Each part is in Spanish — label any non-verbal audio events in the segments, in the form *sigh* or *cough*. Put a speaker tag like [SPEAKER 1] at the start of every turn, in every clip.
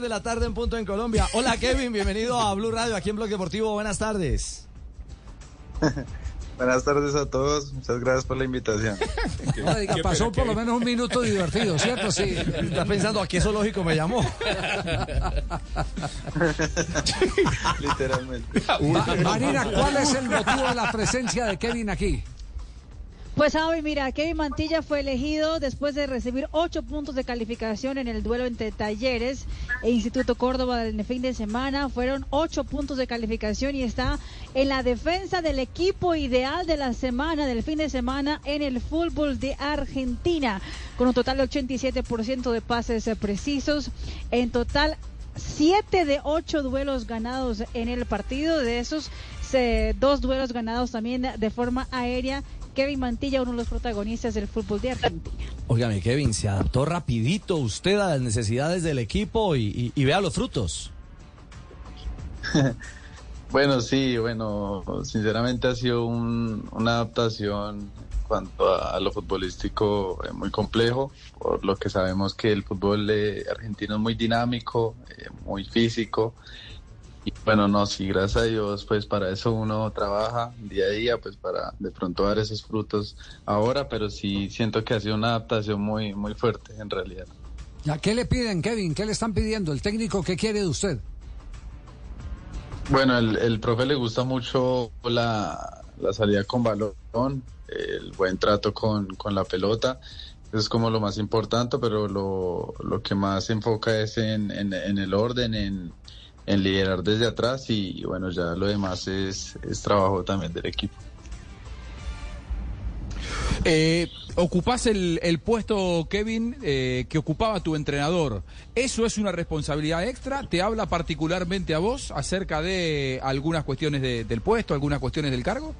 [SPEAKER 1] de la tarde en punto en Colombia. Hola Kevin, bienvenido a Blue Radio aquí en Blog Deportivo. Buenas tardes. *laughs*
[SPEAKER 2] Buenas tardes a todos. Muchas gracias por la invitación. *laughs*
[SPEAKER 3] No, diga, pasó por lo menos un minuto divertido, ¿cierto? Sí. *laughs*
[SPEAKER 1] Estás pensando a qué zoológico me llamó.
[SPEAKER 2] Literalmente.
[SPEAKER 3] Ma- Marina, ¿cuál es el motivo de la presencia de Kevin aquí?
[SPEAKER 4] Pues Javi, mira, Kevin Mantilla fue elegido después de recibir ocho puntos de calificación en el duelo entre Talleres e Instituto Córdoba el fin de semana. Fueron ocho puntos de calificación y está en la defensa del equipo ideal de la semana, del fin de semana en el fútbol de Argentina, con un total de 87% de pases precisos. En total, siete de ocho duelos ganados en el partido. De esos, dos duelos ganados también de forma aérea. Kevin Mantilla, uno de los protagonistas del fútbol de Argentina.
[SPEAKER 1] Óigame Kevin, se adaptó rapidito usted a las necesidades del equipo y, y- y vea los frutos. *laughs*
[SPEAKER 2] Bueno, sí, bueno, sinceramente ha sido un- una adaptación en cuanto a, a lo futbolístico eh, muy complejo, por lo que sabemos que el fútbol eh, argentino es muy dinámico, eh, muy físico. Y bueno, no, sí, gracias a Dios, pues para eso uno trabaja día a día, pues para de pronto dar esos frutos ahora, pero sí siento que ha sido una adaptación muy, muy fuerte en realidad.
[SPEAKER 3] ¿Ya ¿Qué le piden, Kevin? ¿Qué le están pidiendo? ¿El técnico qué quiere de usted?
[SPEAKER 2] Bueno, el, el profe le gusta mucho la, la salida con balón, el buen trato con, con la pelota. Eso es como lo más importante, pero lo, lo que más se enfoca es en, en, en el orden, en, en liderar desde atrás y, bueno, ya lo demás es, es trabajo también del equipo.
[SPEAKER 5] Eh, ocupás el, el puesto, Kevin, eh, que ocupaba tu entrenador. ¿Eso es una responsabilidad extra? ¿Te habla particularmente a vos acerca de algunas cuestiones de- del puesto, algunas cuestiones del cargo?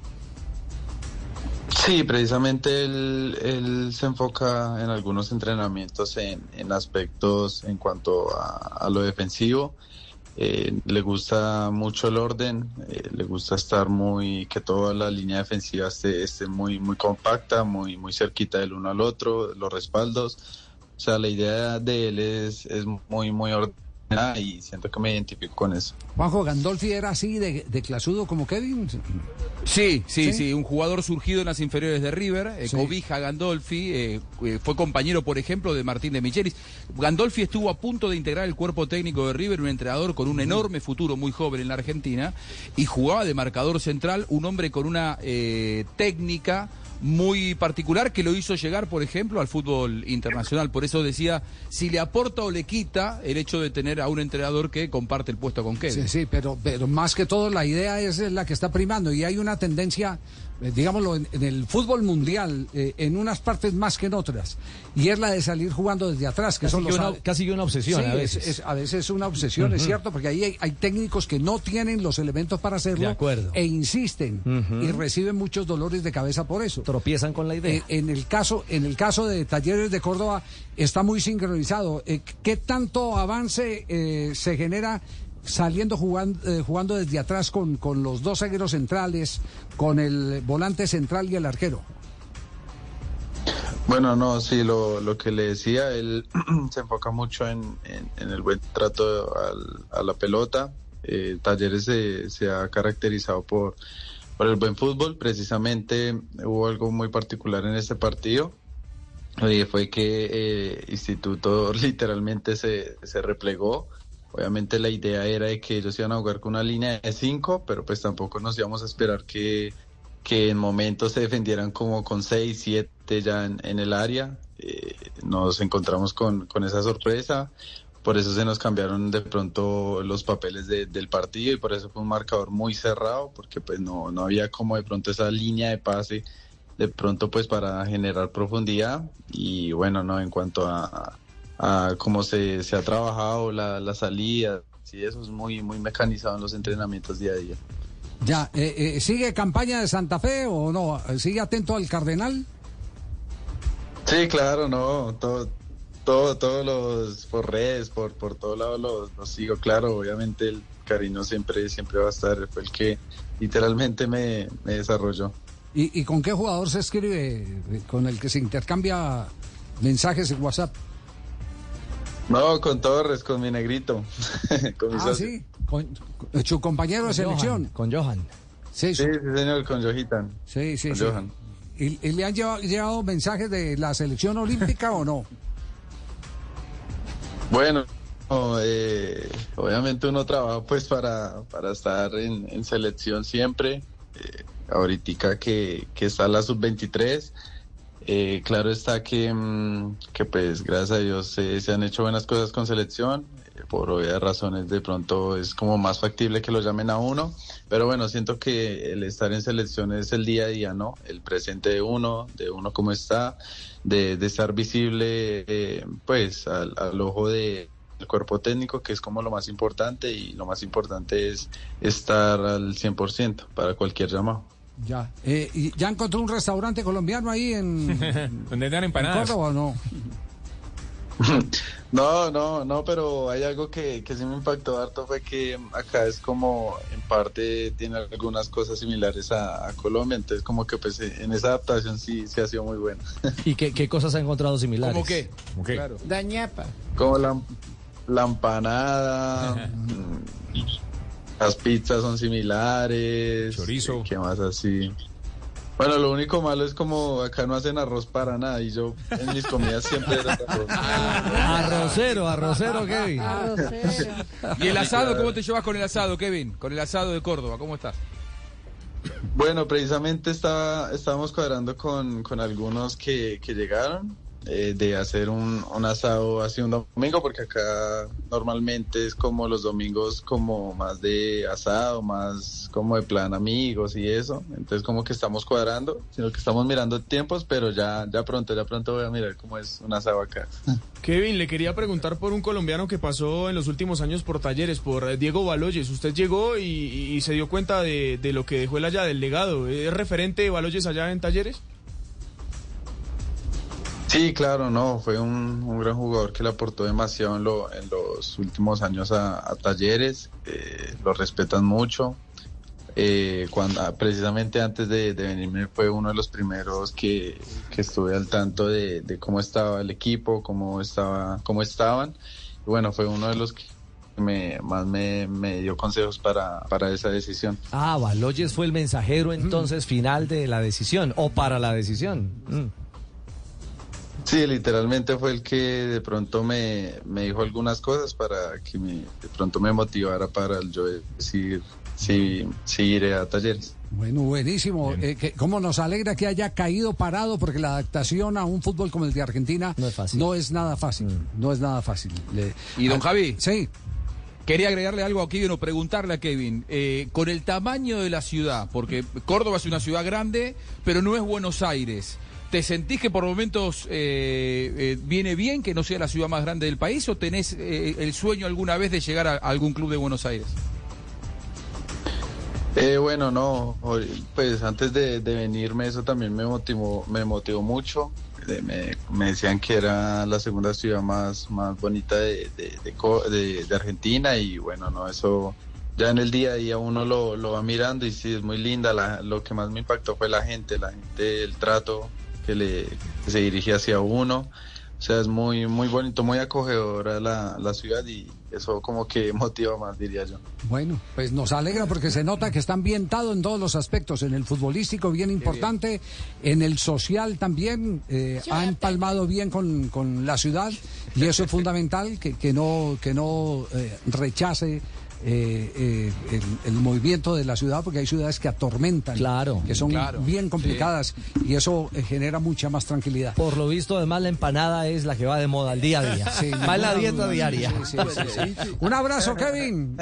[SPEAKER 2] Sí, precisamente él, él se enfoca en algunos entrenamientos en, en aspectos en cuanto a, a lo defensivo. Eh, le gusta mucho el orden, eh, le gusta estar muy, que toda la línea defensiva esté, esté muy, muy compacta, muy, muy cerquita del uno al otro, los respaldos. O sea, la idea de él es, es muy, muy y siento que me identifico con eso.
[SPEAKER 3] Juanjo Gandolfi era así de, de clasudo como Kevin.
[SPEAKER 5] Sí, sí,
[SPEAKER 3] ¿Sí?
[SPEAKER 5] sí, un jugador surgido en las inferiores de River, eh,
[SPEAKER 3] Sí.
[SPEAKER 5] cobija Gandolfi, eh, eh, fue compañero, por ejemplo, de Martín de Michelis. Gandolfi estuvo a punto de integrar el cuerpo técnico de River, un entrenador con un enorme futuro muy joven en la Argentina, y jugaba de marcador central, un hombre con una eh, técnica muy particular que lo hizo llegar, por ejemplo, al fútbol internacional. Por eso decía, si le aporta o le quita el hecho de tener a un entrenador que comparte el puesto con Kevin.
[SPEAKER 3] Sí, sí, pero, pero más que todo la idea es la que está primando y hay una tendencia, digámoslo, en, en el fútbol mundial, eh, en unas partes más que en otras, y es la de salir jugando desde atrás, que
[SPEAKER 1] Casi
[SPEAKER 3] son los
[SPEAKER 1] una, casi una obsesión
[SPEAKER 3] Sí,
[SPEAKER 1] a
[SPEAKER 3] es-
[SPEAKER 1] veces.
[SPEAKER 3] Es, a veces es una obsesión, es cierto, porque ahí hay, hay técnicos que no tienen los elementos para hacerlo
[SPEAKER 1] De acuerdo.
[SPEAKER 3] e insisten y reciben muchos dolores de cabeza por eso.
[SPEAKER 1] Tropiezan con la idea.
[SPEAKER 3] Eh, en el caso en el caso de Talleres de Córdoba está muy sincronizado. Eh, ¿Qué tanto avance eh, se genera saliendo jugando, jugando desde atrás con, con los dos zagueros centrales, con el volante central y el arquero?
[SPEAKER 2] Bueno, no, sí, lo, lo que le decía, él *clears throat* se enfoca mucho en, en- en el buen trato al- a la pelota. Eh, Talleres se, se ha caracterizado por, por el buen fútbol. Precisamente hubo algo muy particular en este partido. eh, fue que eh, Instituto *laughs* literalmente se, se replegó. Obviamente la idea era de que ellos iban a jugar con una línea de cinco, pero pues tampoco nos íbamos a esperar que, que en momentos se defendieran como con 6, 7 ya en, el área. Eh, nos encontramos con, con esa sorpresa, por eso se nos cambiaron de pronto los papeles de- del partido y por eso fue un marcador muy cerrado, porque pues no, no había como de pronto esa línea de pase de pronto pues para generar profundidad y bueno, no en cuanto a, a cómo se, se ha trabajado la, la salida, sí, eso es muy, muy mecanizado en los entrenamientos día a día.
[SPEAKER 3] Ya, eh, eh, ¿sigue campaña de Santa Fe o no? ¿Sigue atento al Cardenal?
[SPEAKER 2] Sí, claro, no, todo, todo, todos los, por redes, por, por todo lado los, los sigo, claro, obviamente el cariño siempre, siempre va a estar, fue el que literalmente me, me desarrolló.
[SPEAKER 3] ¿Y, y con qué jugador se escribe? eh, ¿Con el que se intercambia mensajes en WhatsApp?
[SPEAKER 2] No, con Torres, con mi negrito. *laughs* con mi
[SPEAKER 3] Ah,
[SPEAKER 2] socio.
[SPEAKER 3] sí, con, con su compañero de selección.
[SPEAKER 1] Con Johan.
[SPEAKER 3] Sí,
[SPEAKER 2] Sí,
[SPEAKER 3] su-
[SPEAKER 2] sí, señor, con Johitan.
[SPEAKER 3] sí, sí.
[SPEAKER 2] con
[SPEAKER 3] sí.
[SPEAKER 2] Johan.
[SPEAKER 3] ¿Y, y le han llevado, llevado mensajes de la selección olímpica o no?
[SPEAKER 2] Bueno, no, eh, obviamente uno trabaja pues para, para estar en, en selección siempre. Eh, ahorita que, que está la sub-23, eh, claro está que, mm, que pues gracias a Dios eh, se han hecho buenas cosas con selección. Eh, por obvias razones de pronto es como más factible que lo llamen a uno. Pero bueno, siento que el estar en selección es el día a día, ¿no? El presente de uno, de uno cómo está, de, estar visible eh, pues al, al ojo de el cuerpo técnico, que es como lo más importante y lo más importante es estar al 100% para cualquier llamado.
[SPEAKER 3] Ya. Eh, ¿y ¿Ya encontró un restaurante colombiano ahí en, *laughs*
[SPEAKER 6] Donde dan
[SPEAKER 3] en
[SPEAKER 6] empanadas.
[SPEAKER 3] Córdoba o no? *laughs*
[SPEAKER 2] No, no, no, pero hay algo que, que sí me impactó harto fue que acá es como en parte tiene algunas cosas similares a, a Colombia, entonces como que pues en esa adaptación sí, sí ha sido muy buena. *laughs*
[SPEAKER 1] ¿Y qué, qué cosas ha encontrado similares?
[SPEAKER 5] ¿Cómo qué?
[SPEAKER 6] ¿Cómo qué?
[SPEAKER 5] Claro.
[SPEAKER 2] Como la, la empanada, las pizzas son similares.
[SPEAKER 6] Chorizo.
[SPEAKER 2] ¿Qué más así? Bueno, lo único malo es como acá no hacen arroz para nada y yo en mis comidas siempre era arroz. *laughs*
[SPEAKER 1] Arrocero, arrocero, Kevin.
[SPEAKER 4] Arrocero.
[SPEAKER 5] ¿Y el asado? ¿Cómo te llevas con el asado, Kevin? Con el asado de Córdoba, ¿cómo estás?
[SPEAKER 2] Bueno, precisamente estaba, estábamos cuadrando con, con algunos que, que llegaron eh, de hacer un, un asado así un domingo, porque acá normalmente es como los domingos como más de asado, más como de plan amigos y eso. Entonces como que estamos cuadrando, sino que estamos mirando tiempos, pero ya, ya pronto, ya pronto voy a mirar cómo es un asado acá.
[SPEAKER 7] Kevin, le quería preguntar por un colombiano que pasó en los últimos años por talleres, por eh, Diego Baloyes. Usted llegó y, se dio cuenta de, de lo que dejó él allá, del legado. ¿Es referente Baloyes allá en talleres?
[SPEAKER 2] Sí, claro, no, fue un, un gran jugador que le aportó demasiado en, lo- en los últimos años a, a Talleres, eh, lo respetan mucho. Eh, cuando, ah, precisamente antes de, de venirme fue uno de los primeros que, que estuve al tanto de, de cómo estaba el equipo, cómo estaba, cómo estaban. Y bueno, fue uno de los que me, más me, me dio consejos para, para esa decisión.
[SPEAKER 1] Ah, Baloyes fue el mensajero entonces final de la decisión o para la decisión. Mm.
[SPEAKER 2] Sí, literalmente fue el que de pronto me, me dijo algunas cosas para que me, de pronto me motivara para el yo decir si, si iré a talleres.
[SPEAKER 3] Bueno, buenísimo. Eh, que, ¿Cómo nos alegra que haya caído parado? Porque la adaptación a un fútbol como el de Argentina
[SPEAKER 1] No es fácil.
[SPEAKER 3] no es nada fácil. No es nada fácil. Le-
[SPEAKER 5] ¿Y don Javi?
[SPEAKER 3] Sí.
[SPEAKER 5] Quería agregarle algo a Kevin o preguntarle a Kevin, eh, con el tamaño de la ciudad, porque Córdoba es una ciudad grande, pero no es Buenos Aires. ¿Te sentís que por momentos eh, eh, viene bien que no sea la ciudad más grande del país o tenés eh, el sueño alguna vez de llegar a algún club de Buenos Aires?
[SPEAKER 2] Eh, bueno, no, pues antes de, venirme eso también me motivó, me motivó mucho. Eh, me, decían que era la segunda ciudad más, más bonita de Argentina y bueno, no, eso ya en el día a día uno lo, lo va mirando y sí, es muy linda. La- lo que más me impactó fue la gente, la gente, el trato que, le, que se dirige hacia uno. O sea, es muy, muy bonito, muy acogedora la, la ciudad y eso como que *laughs* motiva más, diría yo.
[SPEAKER 3] Bueno, pues nos alegra porque se nota que está ambientado en todos los aspectos, en el futbolístico bien importante, en el social también, eh, ha empalmado bien con, con la ciudad y eso es fundamental, que, que no, que no eh, rechace eh, eh, el, el movimiento de la ciudad, porque hay ciudades que atormentan,
[SPEAKER 1] Claro,
[SPEAKER 3] que son
[SPEAKER 5] claro,
[SPEAKER 3] bien complicadas y eso eh, genera mucha más tranquilidad.
[SPEAKER 1] Por lo visto, además, la empanada es la que va de moda al día a día.
[SPEAKER 3] Sí,
[SPEAKER 1] va en la dieta diaria.
[SPEAKER 3] Sí, sí, sí, sí. Un abrazo, Kevin.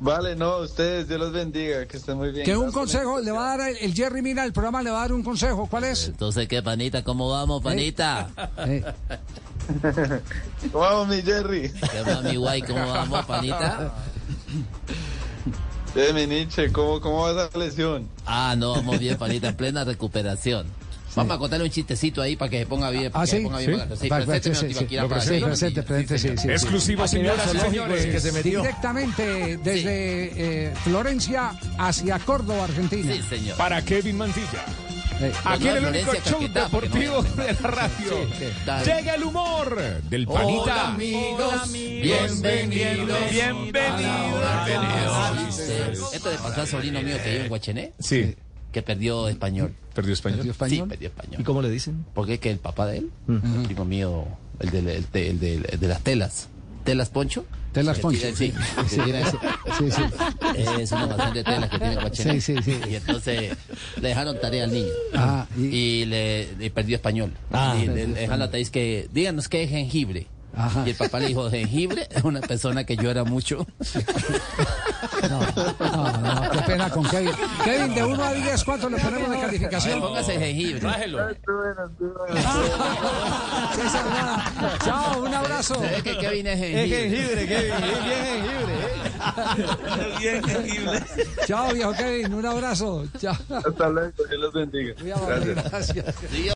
[SPEAKER 2] Vale, no, ustedes, Dios los bendiga, que estén muy bien.
[SPEAKER 3] Que un
[SPEAKER 2] Gracias.
[SPEAKER 3] consejo le va a dar el, el Jerry Mina, el programa le va a dar un consejo. ¿Cuál es?
[SPEAKER 8] Entonces, ¿qué, panita? ¿Cómo vamos, panita?
[SPEAKER 3] Eh, *laughs*
[SPEAKER 2] ¿Cómo vamos, mi Jerry?
[SPEAKER 8] ¿Qué más, mi guay? ¿Cómo *laughs* vamos, panita?
[SPEAKER 2] Eh, mi Nietzsche, ¿cómo, ¿cómo va esa lesión?
[SPEAKER 8] Ah, no, vamos bien, panita, en plena recuperación. Vamos a contarle un chistecito ahí para que se ponga bien. Para
[SPEAKER 3] Ah, sí,
[SPEAKER 8] ponga bien
[SPEAKER 3] sí.
[SPEAKER 6] Exclusivo, señoras y señores.
[SPEAKER 1] que se metió.
[SPEAKER 3] Directamente desde eh, Florencia hacia Córdoba, Argentina.
[SPEAKER 8] Sí, señor.
[SPEAKER 6] Para Kevin Mantilla. Aquí en el único
[SPEAKER 8] Florencia
[SPEAKER 6] show deportivo
[SPEAKER 8] no-
[SPEAKER 6] de la radio. Llega el humor del
[SPEAKER 8] Hola
[SPEAKER 6] panita.
[SPEAKER 8] amigos, bienvenidos.
[SPEAKER 6] Bienvenidos.
[SPEAKER 8] Esto le pasó al sobrino mío que vive en Guachené,
[SPEAKER 6] Sí,
[SPEAKER 8] que perdió español.
[SPEAKER 6] perdió español.
[SPEAKER 3] ¿Perdió
[SPEAKER 8] Sí,
[SPEAKER 3] español?
[SPEAKER 8] perdió español.
[SPEAKER 1] ¿Y cómo le dicen?
[SPEAKER 8] Porque es que el papá de él, el primo mío, el de, el de, el de- el de las telas, telas Poncho.
[SPEAKER 3] Telas Poncho, sí.
[SPEAKER 8] tiene-
[SPEAKER 3] Sí, sí.
[SPEAKER 8] Es una almacén de telas que tiene Guachené.
[SPEAKER 3] Sí, sí, sí.
[SPEAKER 8] Y entonces le dejaron tarea al niño.
[SPEAKER 3] Ah, y-
[SPEAKER 8] y, le, le perdió español.
[SPEAKER 1] Ah.
[SPEAKER 8] y le, le dejaron la tarea, es que díganos qué es jengibre.
[SPEAKER 3] Ajá.
[SPEAKER 8] Y el papá le dijo, jengibre es una persona que llora mucho. *laughs*
[SPEAKER 3] No, pena con Kevin. Kevin, de 1 a 10, ¿cuánto le ponemos de calificación?
[SPEAKER 8] póngase jengibre.
[SPEAKER 3] César *laughs* Nada. Chao, un abrazo.
[SPEAKER 8] Se ve que Kevin es jengibre.
[SPEAKER 1] jengibre, Kevin, *laughs* bien jengibre.
[SPEAKER 3] Chao, viejo Kevin, un abrazo. Chao.
[SPEAKER 2] Hasta luego, Dios los bendiga.
[SPEAKER 3] Gracias.
[SPEAKER 8] Sí,